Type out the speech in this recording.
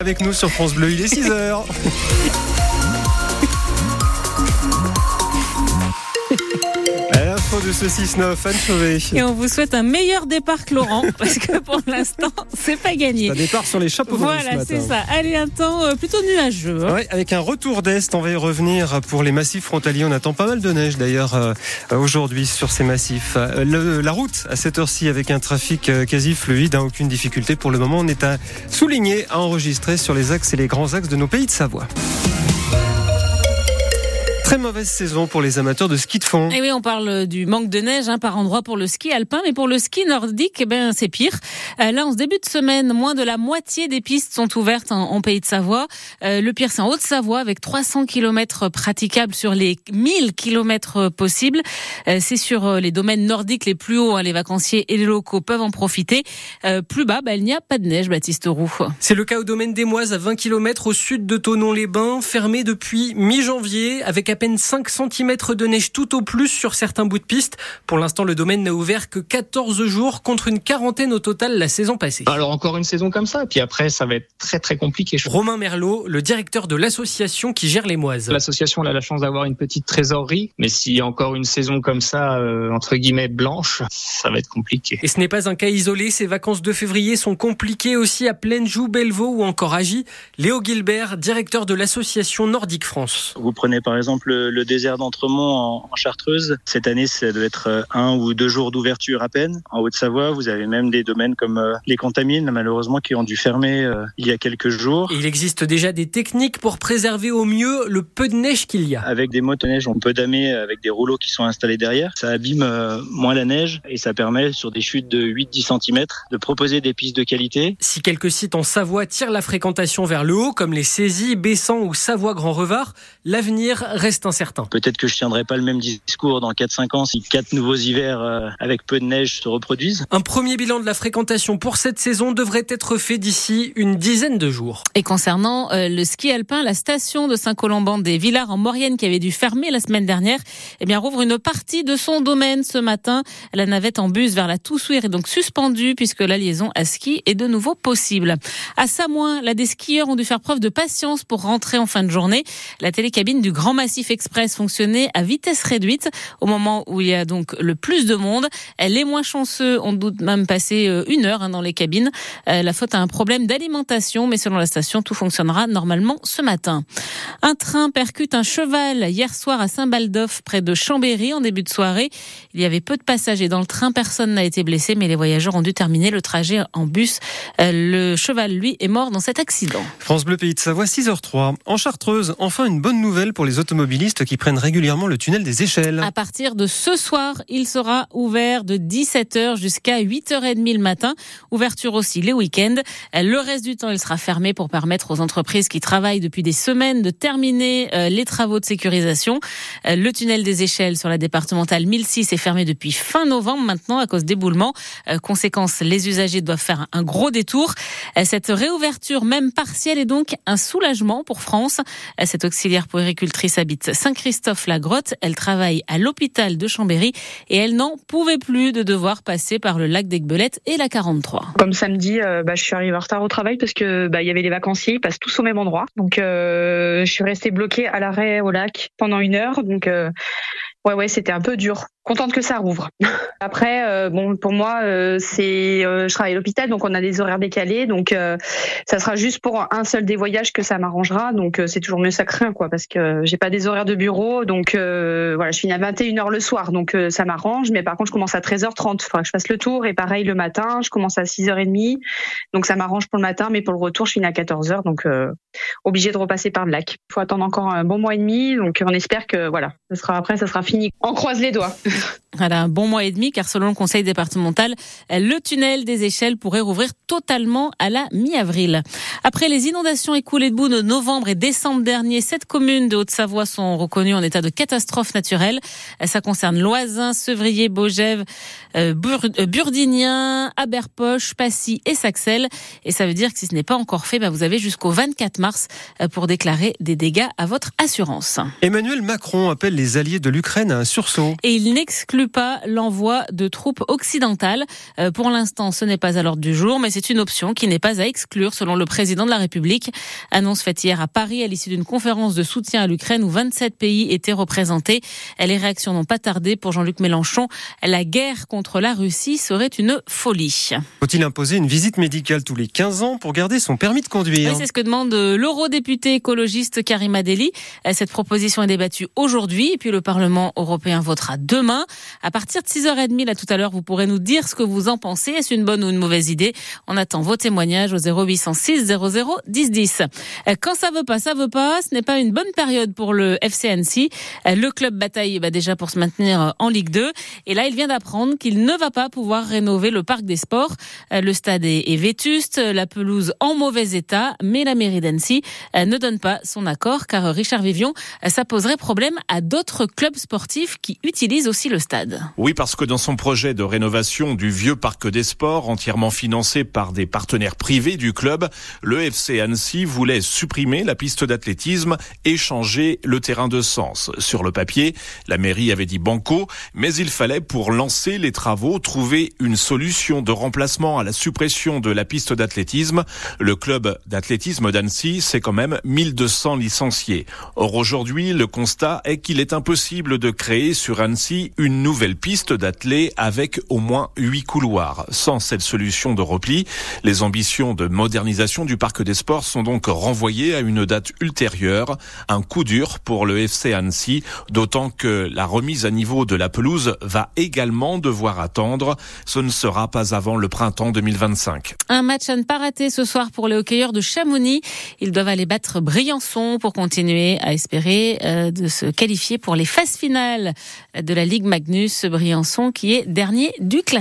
Avec nous sur France Bleu, il est 6h. de ce 6-9, Anne. Et on vous souhaite un meilleur départ que Laurent, parce que pour l'instant, c'est pas gagné. Un départ sur les chapeaux Voilà, ce c'est ça. Allez, un temps euh, plutôt nuageux. hein. Ouais, avec un retour d'Est, on va y revenir pour les massifs frontaliers. On attend pas mal de neige d'ailleurs euh, aujourd'hui sur ces massifs. Euh, le- la route à cette heure-ci avec un trafic euh, quasi fluide, hein, aucune difficulté pour le moment. On est à souligner, à enregistrer sur les axes et les grands axes de nos pays de Savoie. Très mauvaise saison pour les amateurs de ski de fond. Et oui, on parle du manque de neige hein, par endroit pour le ski alpin, mais pour le ski nordique, eh ben c'est pire. Euh, là, en ce début de semaine, moins de la moitié des pistes sont ouvertes en, en pays de Savoie. Euh, le pire, c'est en Haute-Savoie, avec 300 km praticables sur les 1000 km possibles. Euh, c'est sur euh, les domaines nordiques les plus hauts, hein, les vacanciers et les locaux peuvent en profiter. Euh, plus bas, bah, il n'y a pas de neige, Baptiste Roux. C'est le cas au domaine des Moises, à 20 km au sud de Tonon-les-Bains, fermé depuis mi-janvier, avec à peine 5 cm de neige tout au plus sur certains bouts de piste. Pour l'instant, le domaine n'a ouvert que 14 jours contre une quarantaine au total la saison passée. Alors encore une saison comme ça, puis après ça va être très très compliqué. Romain Merlot, le directeur de l'association qui gère les Moises. L'association a la chance d'avoir une petite trésorerie, mais s'il y a encore une saison comme ça, euh, entre guillemets blanche, ça va être compliqué. Et ce n'est pas un cas isolé, ces vacances de février sont compliquées aussi à Plaine-Joux, Bellevaux ou encore Gy. Léo Gilbert, directeur de l'association Nordique France. Vous prenez par exemple le, le désert d'Entremont en, en Chartreuse. Cette année, ça doit être euh, un ou deux jours d'ouverture à peine. En Haute-Savoie, vous avez même des domaines comme euh, les Contamines, malheureusement, qui ont dû fermer euh, il y a quelques jours. Et il existe déjà des techniques pour préserver au mieux le peu de neige qu'il y a. Avec des motoneiges, on peut damer avec des rouleaux qui sont installés derrière. Ça abîme euh, moins la neige et ça permet, sur des chutes de 8-10 cm, de proposer des pistes de qualité. Si quelques sites en Savoie tirent la fréquentation vers le haut, comme les saisies, Bessan ou Savoie-Grand-Revard, l'avenir reste incertain. Peut-être que je tiendrai pas le même discours dans 4-5 ans si quatre nouveaux hivers euh, avec peu de neige se reproduisent. Un premier bilan de la fréquentation pour cette saison devrait être fait d'ici une dizaine de jours. Et concernant euh, le ski alpin, la station de Saint-Colomban des Villars en Maurienne qui avait dû fermer la semaine dernière, eh bien rouvre une partie de son domaine ce matin. La navette en bus vers la Toussuire est donc suspendue puisque la liaison à ski est de nouveau possible. À Samoin, là des skieurs ont dû faire preuve de patience pour rentrer en fin de journée. La télécabine du Grand Massif Express fonctionnait à vitesse réduite au moment où il y a donc le plus de monde. Les moins chanceux ont doute même passé euh, une heure hein, dans les cabines. Euh, La faute à un problème d'alimentation, mais selon la station, tout fonctionnera normalement ce matin. Un train percute un cheval hier soir à Saint-Baldoff, près de Chambéry, en début de soirée. Il y avait peu de passagers dans le train, personne n'a été blessé, mais les voyageurs ont dû terminer le trajet en bus. Euh, Le cheval, lui, est mort dans cet accident. France Bleu Pays de Savoie, 6h03. En Chartreuse, enfin une bonne nouvelle pour les automobilistes qui prennent régulièrement le tunnel des échelles. À partir de ce soir, il sera ouvert de 17h jusqu'à 8h30 le matin. Ouverture aussi les week-ends. Le reste du temps, il sera fermé pour permettre aux entreprises qui travaillent depuis des semaines de terminer euh, les travaux de sécurisation. Euh, Le tunnel des échelles sur la départementale 1006 est fermé depuis fin novembre maintenant à cause d'éboulements. Euh, Conséquence, les usagers doivent faire un gros détour. Cette réouverture, même partielle, est donc un soulagement pour France. Cette auxiliaire puéricultrice habite Saint-Christophe-la-Grotte. Elle travaille à l'hôpital de Chambéry et elle n'en pouvait plus de devoir passer par le lac d'Aigbelette et la 43. Comme samedi, euh, bah, je suis arrivée en retard au travail parce que bah, il y avait les vacanciers, ils passent tous au même endroit. Donc euh, je suis restée bloquée à l'arrêt au lac pendant une heure. Donc euh, ouais ouais, c'était un peu dur. Contente que ça rouvre. Après euh, bon pour moi euh, c'est euh, je travaille à l'hôpital donc on a des horaires décalés donc euh, ça sera juste pour un seul des voyages que ça m'arrangera donc euh, c'est toujours mieux ça que rien quoi parce que j'ai pas des horaires de bureau donc euh, voilà je finis à 21h le soir donc ça m'arrange mais par contre je commence à 13h30 faudra que je fasse le tour et pareil le matin je commence à 6h30 donc ça m'arrange pour le matin mais pour le retour je finis à 14h donc obligé de repasser par le lac. Faut attendre encore un bon mois et demi donc on espère que voilà, ça sera après ça sera fini. On croise les doigts. Voilà, un bon mois et demi, car selon le conseil départemental, le tunnel des échelles pourrait rouvrir totalement à la mi-avril. Après les inondations écoulées de boue de novembre et décembre dernier, sept communes de Haute-Savoie sont reconnues en état de catastrophe naturelle. Ça concerne Loisin, Sevrier, Beaugève, euh, euh, Burdignan, Aberpoche, Passy et Saxel. Et ça veut dire que si ce n'est pas encore fait, bah, vous avez jusqu'au 24 mars euh, pour déclarer des dégâts à votre assurance. Emmanuel Macron appelle les alliés de l'Ukraine à un sursaut. Et il n'exclut pas l'envoi de troupes occidentales. Euh, pour l'instant, ce n'est pas à l'ordre du jour, mais c'est une option qui n'est pas à exclure selon le président de la République. Annonce faite hier à Paris à l'issue d'une conférence de soutien à l'Ukraine où 27 pays étaient représentés. Les réactions n'ont pas tardé pour Jean-Luc Mélenchon. La guerre contre la Russie serait une folie. Faut-il imposer une visite médicale tous les 15 ans pour garder son permis de conduire C'est ce que demande l'eurodéputé écologiste Karima Deli. Cette proposition est débattue aujourd'hui et puis le Parlement européen votera demain. À partir de 6h30, là tout à l'heure, vous pourrez nous dire ce que vous en pensez. Est-ce une bonne ou une mauvaise idée? On attend vos témoignages au 0806 00 10 10. Quand ça veut pas, ça veut pas. Ce n'est pas une bonne période pour le FCNC. Le club bataille bah, déjà pour se maintenir en Ligue 2. Et là, il vient d'apprendre qu'il ne va pas pouvoir rénover le parc des sports. Le stade est vétuste, la pelouse en mauvais état, mais la mairie d'Annecy ne donne pas son accord car Richard Vivion, ça poserait problème à d'autres clubs sportifs qui utilisent aussi Oui, parce que dans son projet de rénovation du vieux parc des sports, entièrement financé par des partenaires privés du club, le FC Annecy voulait supprimer la piste d'athlétisme et changer le terrain de sens. Sur le papier, la mairie avait dit banco, mais il fallait pour lancer les travaux trouver une solution de remplacement à la suppression de la piste d'athlétisme. Le club d'athlétisme d'Annecy, c'est quand même 1200 licenciés. Or aujourd'hui, le constat est qu'il est impossible de créer sur Annecy une nouvelle piste d'athlé avec au moins huit couloirs. Sans cette solution de repli, les ambitions de modernisation du parc des sports sont donc renvoyées à une date ultérieure. Un coup dur pour le FC Annecy, d'autant que la remise à niveau de la pelouse va également devoir attendre. Ce ne sera pas avant le printemps 2025. Un match à ne pas rater ce soir pour les hockeyeurs de Chamonix. Ils doivent aller battre Briançon pour continuer à espérer euh, de se qualifier pour les phases finales de la Ligue Magnus Briançon qui est dernier du classement.